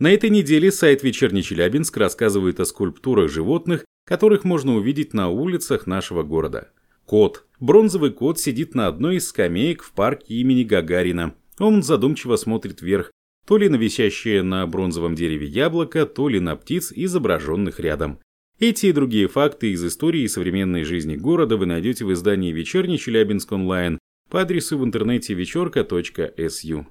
На этой неделе сайт «Вечерний Челябинск» рассказывает о скульптурах животных, которых можно увидеть на улицах нашего города. Кот. Бронзовый кот сидит на одной из скамеек в парке имени Гагарина. Он задумчиво смотрит вверх, то ли на висящее на бронзовом дереве яблоко, то ли на птиц, изображенных рядом. Эти и другие факты из истории и современной жизни города вы найдете в издании «Вечерний Челябинск онлайн» по адресу в интернете вечерка.су.